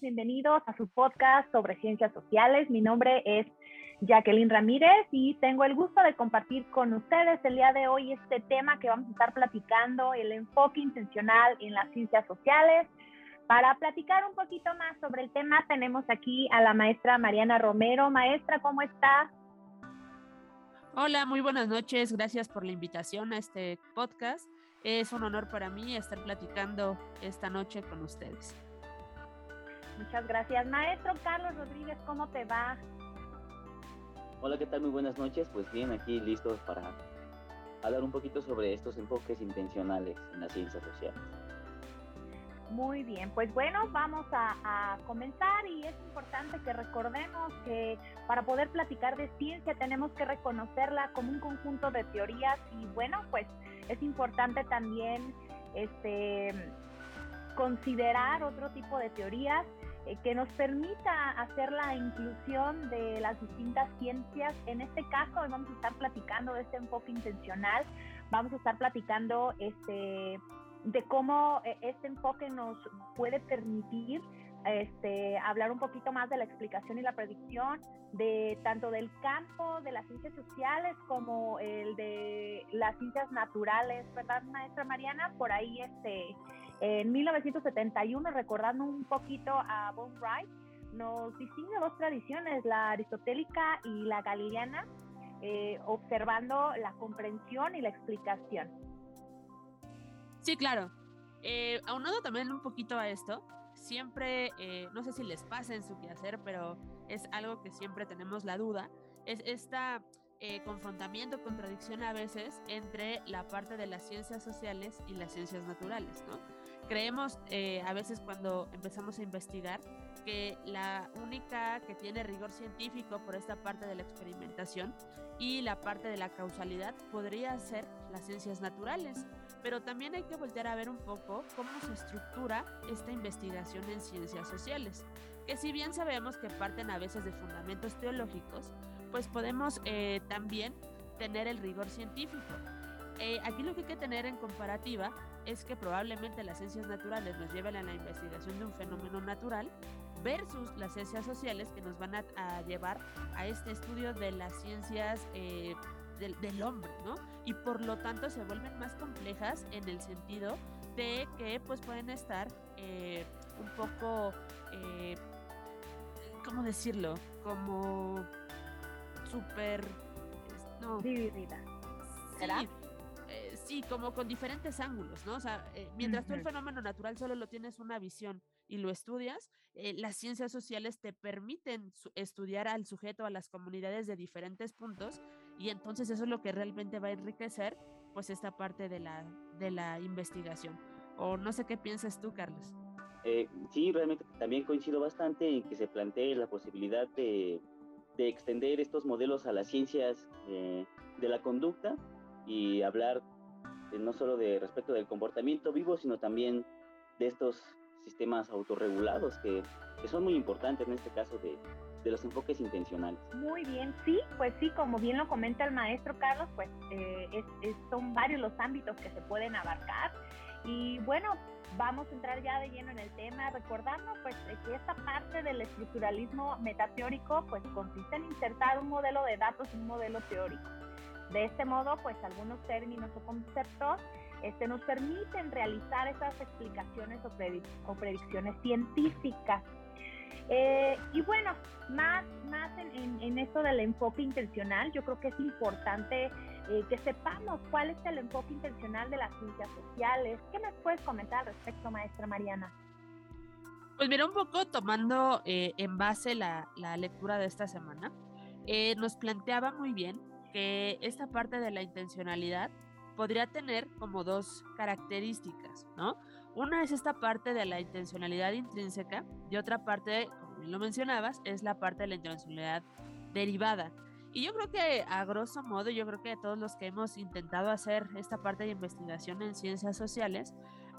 bienvenidos a su podcast sobre ciencias sociales. Mi nombre es Jacqueline Ramírez y tengo el gusto de compartir con ustedes el día de hoy este tema que vamos a estar platicando, el enfoque intencional en las ciencias sociales. Para platicar un poquito más sobre el tema tenemos aquí a la maestra Mariana Romero. Maestra, ¿cómo está? Hola, muy buenas noches. Gracias por la invitación a este podcast. Es un honor para mí estar platicando esta noche con ustedes. Muchas gracias. Maestro Carlos Rodríguez, ¿cómo te va? Hola, ¿qué tal? Muy buenas noches. Pues bien, aquí listos para hablar un poquito sobre estos enfoques intencionales en las ciencias sociales. Muy bien, pues bueno, vamos a, comenzar y es importante que recordemos que para poder platicar de ciencia tenemos que reconocerla como un conjunto de teorías y bueno, pues es importante también este, considerar otro tipo de teorías eh, que nos permita hacer la inclusión de las distintas ciencias. En este caso, vamos a estar platicando de este enfoque intencional, vamos a estar platicando este, de cómo eh, este enfoque nos puede permitir este, hablar un poquito más de la explicación y la predicción de tanto del campo de las ciencias sociales como el de las ciencias naturales, ¿verdad, maestra Mariana? Por ahí este, en 1971, recordando un poquito a Von Wright, nos distingue dos tradiciones, la aristotélica y la galileana, eh, observando la comprensión y la explicación. Sí, claro. Eh, aunado también un poquito a esto, siempre, eh, no sé si les pasa en su quehacer, pero es algo que siempre tenemos la duda, es esta eh, confrontamiento, contradicción a veces entre la parte de las ciencias sociales y las ciencias naturales, ¿no? Creemos eh, a veces cuando empezamos a investigar que la única que tiene rigor científico por esta parte de la experimentación y la parte de la causalidad podría ser las ciencias naturales, pero también hay que voltear a ver un poco cómo se estructura esta investigación en ciencias sociales, que si bien sabemos que parten a veces de fundamentos teológicos, pues podemos eh, también tener el rigor científico. Eh, aquí lo que hay que tener en comparativa es que probablemente las ciencias naturales nos lleven a la investigación de un fenómeno natural versus las ciencias sociales que nos van a, llevar a este estudio de las ciencias eh, del, hombre, ¿no? Y por lo tanto se vuelven más complejas en el sentido de que pues pueden estar un poco, ¿cómo decirlo? Como súper... No. Sí, eh, sí, como con diferentes ángulos, ¿no? O sea, eh, mientras tú el fenómeno natural solo lo tienes una visión y lo estudias, eh, las ciencias sociales te permiten estudiar al sujeto, a las comunidades de diferentes puntos, y entonces eso es lo que realmente va a enriquecer, pues, esta parte de la, de la investigación. O no sé qué piensas tú, Carlos. sí, realmente también coincido bastante en que se plantee la posibilidad de de extender estos modelos a las ciencias eh, de la conducta y hablar no solo de respecto del comportamiento vivo, sino también de estos sistemas autorregulados que, que son muy importantes en este caso de, de, los enfoques intencionales. Muy bien, sí, pues sí, como bien lo comenta el maestro Carlos, pues eh, son varios los ámbitos que se pueden abarcar y bueno, vamos a entrar ya de lleno en el tema, recordando pues que esta parte del estructuralismo metateórico pues consiste en insertar un modelo de datos en un modelo teórico. De este modo, pues algunos términos o conceptos este, nos permiten realizar esas explicaciones o, predicciones científicas. Eh, y bueno, más, más en, en, esto del enfoque intencional, yo creo que es importante eh, que sepamos cuál es el enfoque intencional de las ciencias sociales. ¿Qué nos puedes comentar al respecto, maestra Mariana? Pues mira, un poco tomando eh, en base la, la, lectura de esta semana, eh, nos planteaba muy bien que esta parte de la intencionalidad podría tener como dos características, ¿no? Una es esta parte de la intencionalidad intrínseca y otra parte, como lo mencionabas, es la parte de la intencionalidad derivada. Y yo creo que a grosso modo, yo creo que todos los que hemos intentado hacer esta parte de investigación en ciencias sociales,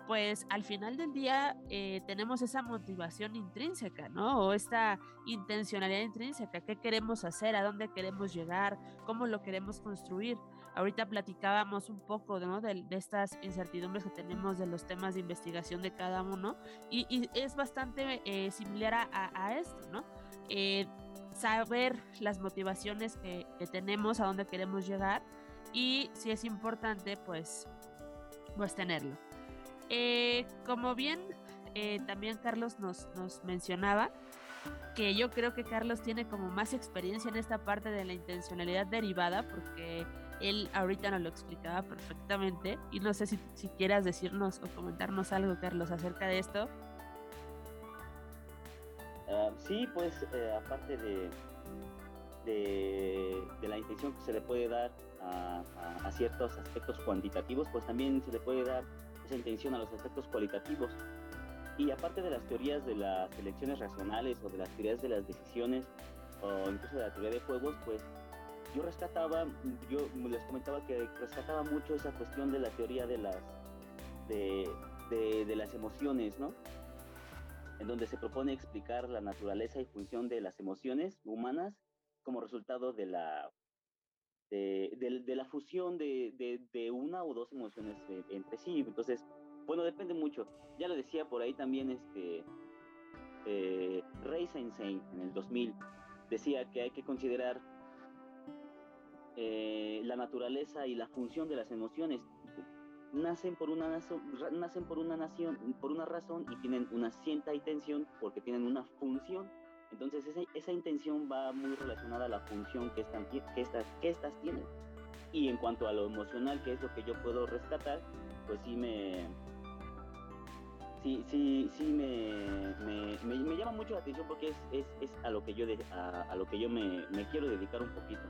pues al final del día eh, tenemos esa motivación intrínseca, ¿no? O esta intencionalidad intrínseca, qué queremos hacer, a dónde queremos llegar, cómo lo queremos construir. Ahorita platicábamos un poco ¿no? de, estas incertidumbres que tenemos de los temas de investigación de cada uno y, es bastante eh, similar a, esto, ¿no? Eh, saber las motivaciones que, que tenemos, a dónde queremos llegar y si es importante, pues, pues tenerlo. Eh, como bien eh, también Carlos nos, nos mencionaba, que yo creo que Carlos tiene como más experiencia en esta parte de la intencionalidad derivada, porque él ahorita nos lo explicaba perfectamente. Y no sé si, si quieras decirnos o comentarnos algo, Carlos, acerca de esto. Ah, sí, pues eh, aparte de, de, la intención que se le puede dar a, a, ciertos aspectos cuantitativos, pues también se le puede dar esa intención a los aspectos cualitativos. Y aparte de las teorías de las elecciones racionales o de las teorías de las decisiones o incluso de la teoría de juegos, pues yo rescataba, yo les comentaba que rescataba mucho esa cuestión de la teoría de las, de, de, de las emociones, ¿no? En donde se propone explicar la naturaleza y función de las emociones humanas como resultado de la de, la fusión de, de, una o dos emociones eh, entre sí. Entonces, bueno, depende mucho. Ya lo decía por ahí también este eh, Ray en el 2000 decía que hay que considerar eh, la naturaleza y la función de las emociones. Nacen por una nacen por una nación, por una razón y tienen una cierta intención porque tienen una función entonces esa, esa intención va muy relacionada a la función que, están, que, estas, que estas tienen. Y en cuanto a lo emocional, que es lo que yo puedo rescatar, pues sí me, sí, sí, sí me, me, me, llama mucho la atención porque es, es, es a lo que yo, de, a, lo que yo me, me, quiero dedicar un poquito.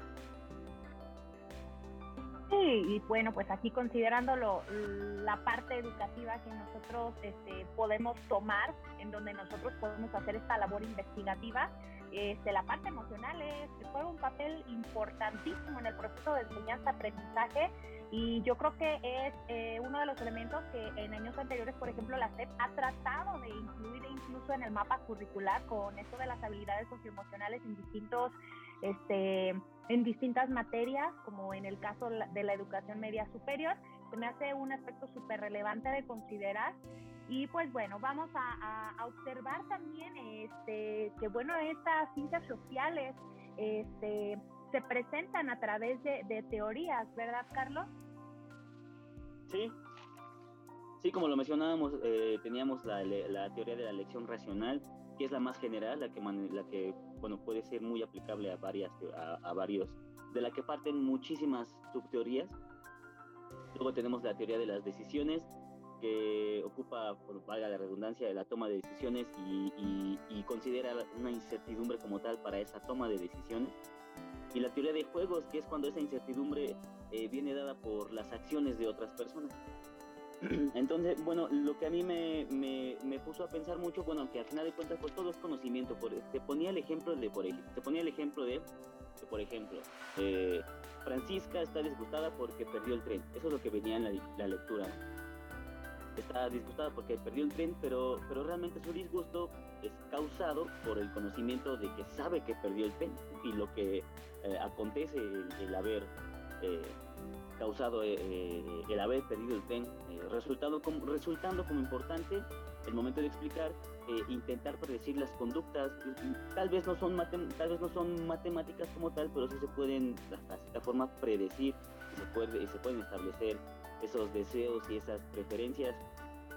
Sí, y bueno, pues aquí considerándolo la parte educativa que nosotros este, podemos tomar, en donde nosotros podemos hacer esta labor investigativa, este, la parte emocional es, juega un papel importantísimo en el proceso de enseñanza-aprendizaje y yo creo que es eh, uno de los elementos que en años anteriores, por ejemplo, la SEP ha tratado de incluir incluso en el mapa curricular con esto de las habilidades socioemocionales en distintos este, en distintas materias, como en el caso de la educación media superior, se me hace un aspecto súper relevante de considerar. Y pues bueno, vamos a, observar también este, que bueno, estas ciencias sociales este, se presentan a través de, teorías, ¿verdad, Carlos? Sí, sí, como lo mencionábamos, eh, teníamos la, la teoría de la elección racional, que es la más general, la que, la que bueno, puede ser muy aplicable a, varias, a, varios, de la que parten muchísimas subteorías. Luego tenemos la teoría de las decisiones, que ocupa, por valga la redundancia, de la toma de decisiones y, y, considera una incertidumbre como tal para esa toma de decisiones. Y la teoría de juegos, que es cuando esa incertidumbre eh, viene dada por las acciones de otras personas. Entonces, bueno, lo que a mí me, me, me, puso a pensar mucho, bueno, que al final de cuentas, pues todo es conocimiento. Por, te ponía el ejemplo de, por, te ponía el ejemplo de, por ejemplo, eh, Francisca está disgustada porque perdió el tren. Eso es lo que venía en la, la lectura. Está disgustada porque perdió el tren, pero, pero realmente su disgusto es causado por el conocimiento de que sabe que perdió el tren y lo que eh, acontece el, haber eh, causado eh, eh, el haber perdido el tren, eh, resultando, como, resultando como importante el momento de explicar, intentar predecir las conductas, tal vez no son tal vez no son matemáticas como tal, pero sí se pueden de cierta forma predecir se, puede, se pueden establecer esos deseos y esas preferencias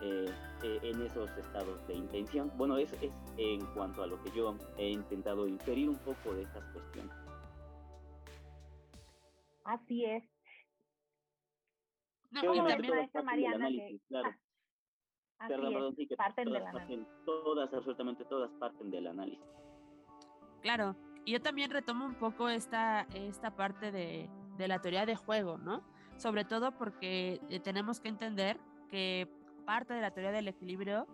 en esos estados de intención. Bueno, eso es en cuanto a lo que yo he intentado inferir un poco de estas cuestiones. Así es. No, y también Mariana que, claro. Ah, perdón, perdón, sí, que parten todas, del parten, todas, absolutamente todas parten del análisis. Claro, y yo también retomo un poco esta, esta parte de, de la teoría de juego, ¿no? Sobre todo porque eh, tenemos que entender que parte de la teoría del equilibrio,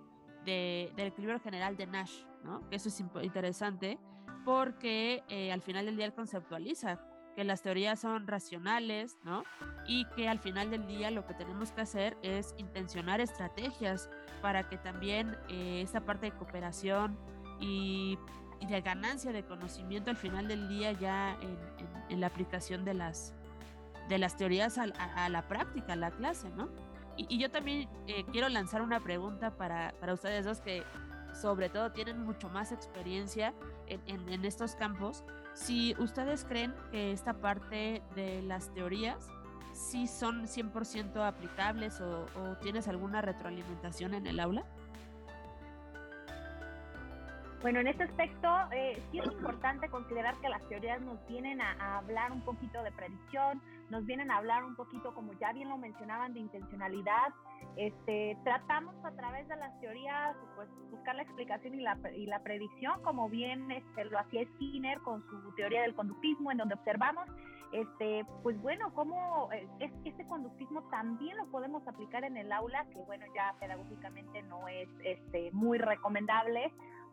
de, del equilibrio general de Nash, ¿no? Que eso es interesante porque eh, al final del día él conceptualiza que las teorías son racionales, ¿no? Y que al final del día lo que tenemos que hacer es intencionar estrategias para que también eh, parte de cooperación y, de ganancia de conocimiento al final del día ya en, la aplicación de las, de las teorías a, la práctica, a la clase, ¿no? Y, yo también eh, quiero lanzar una pregunta para, para ustedes dos que sobre todo tienen mucho más experiencia en, en estos campos si ustedes creen que esta parte de las teorías sí son 100% aplicables o, tienes alguna retroalimentación en el aula. Bueno, en este aspecto eh, sí es importante considerar que las teorías nos vienen a, hablar un poquito de predicción, nos vienen a hablar un poquito, como ya bien lo mencionaban, de intencionalidad. Este, tratamos a través de las teorías, pues, buscar la explicación y la, y la predicción, como bien este, lo hacía Skinner con su teoría del conductismo, en donde observamos, este, pues bueno, cómo eh, es, este conductismo también lo podemos aplicar en el aula, que bueno, ya pedagógicamente no es este, muy recomendable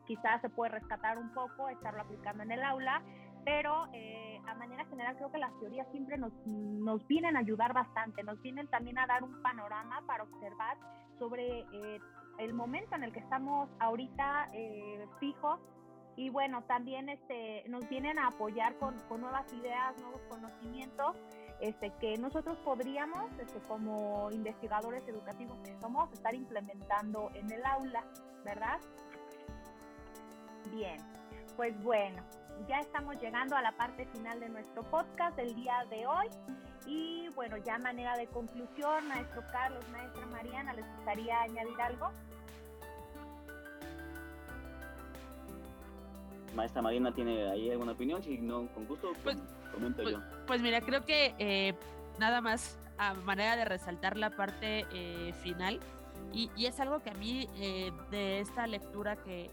quizás se puede rescatar un poco, estarlo aplicando en el aula, pero eh, a manera general creo que las teorías siempre nos, nos vienen a ayudar bastante, nos vienen también a dar un panorama para observar sobre eh, el momento en el que estamos ahorita eh, fijos y bueno, también este, nos vienen a apoyar con, con nuevas ideas, nuevos conocimientos este, que nosotros podríamos, este, como investigadores educativos que somos, estar implementando en el aula, ¿verdad? Bien, pues bueno, ya estamos llegando a la parte final de nuestro podcast del día de hoy. Y bueno, ya manera de conclusión, maestro Carlos, maestra Mariana, ¿les gustaría añadir algo? Maestra Mariana, ¿tiene ahí alguna opinión? Si no, con gusto, pues, comento pues, yo. Pues mira, creo que eh, nada más a manera de resaltar la parte eh, final, y, es algo que a mí eh, de esta lectura que,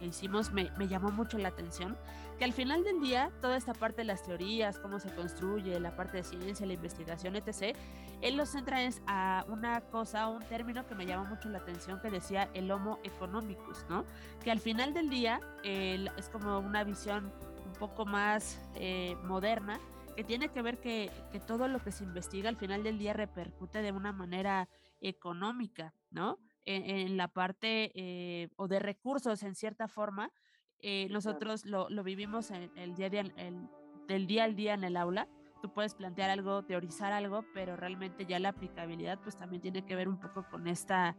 hicimos me, llamó mucho la atención, que al final del día toda esta parte de las teorías, cómo se construye, la parte de ciencia, la investigación, etc., él lo centra a una cosa, un término que me llamó mucho la atención que decía el homo economicus, ¿no? Que al final del día es como una visión un poco más eh, moderna que tiene que ver que, que todo lo que se investiga al final del día repercute de una manera económica, ¿no? En, la parte eh, o de recursos en cierta forma. Eh, nosotros lo, vivimos en el día, del día al día en el aula. Tú puedes plantear algo, teorizar algo, pero realmente ya la aplicabilidad pues también tiene que ver un poco con esta,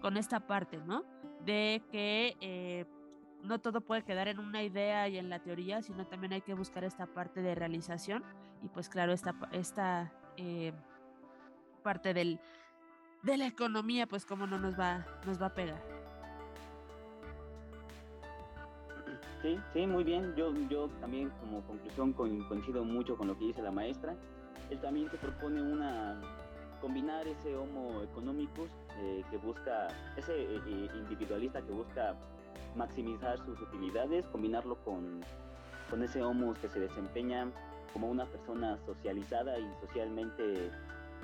con esta parte, ¿no? De que eh, no todo puede quedar en una idea y en la teoría, sino también hay que buscar esta parte de realización y pues claro, esta, esta parte del, de la economía, pues cómo no nos va, nos va a pegar. Sí, sí, muy bien. Yo, yo también como conclusión coincido mucho con lo que dice la maestra. Él también te propone una combinar ese homo economicus eh, que busca, ese eh, eh, individualista que busca maximizar sus utilidades, combinarlo con, con ese homo que se desempeña como una persona socializada y socialmente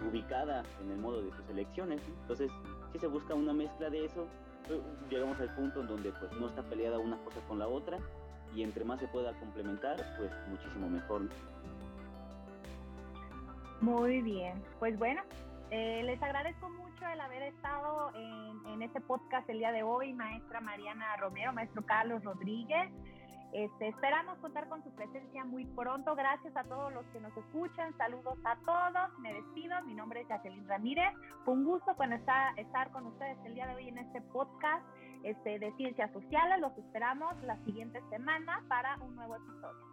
ubicada en el modo de sus elecciones. Entonces, si se busca una mezcla de eso, llegamos al punto en donde pues no está peleada una cosa con la otra y entre más se pueda complementar, pues muchísimo mejor. Muy bien, pues bueno, eh, les agradezco mucho el haber estado en, en este podcast el día de hoy, maestra Mariana Romero, maestro Carlos Rodríguez. Este, esperamos contar con su presencia muy pronto. Gracias a todos los que nos escuchan. Saludos a todos. Me despido. Mi nombre es Jacqueline Ramírez. Fue un gusto estar, estar con ustedes el día de hoy en este podcast este, de Ciencias Sociales. Los esperamos la siguiente semana para un nuevo episodio.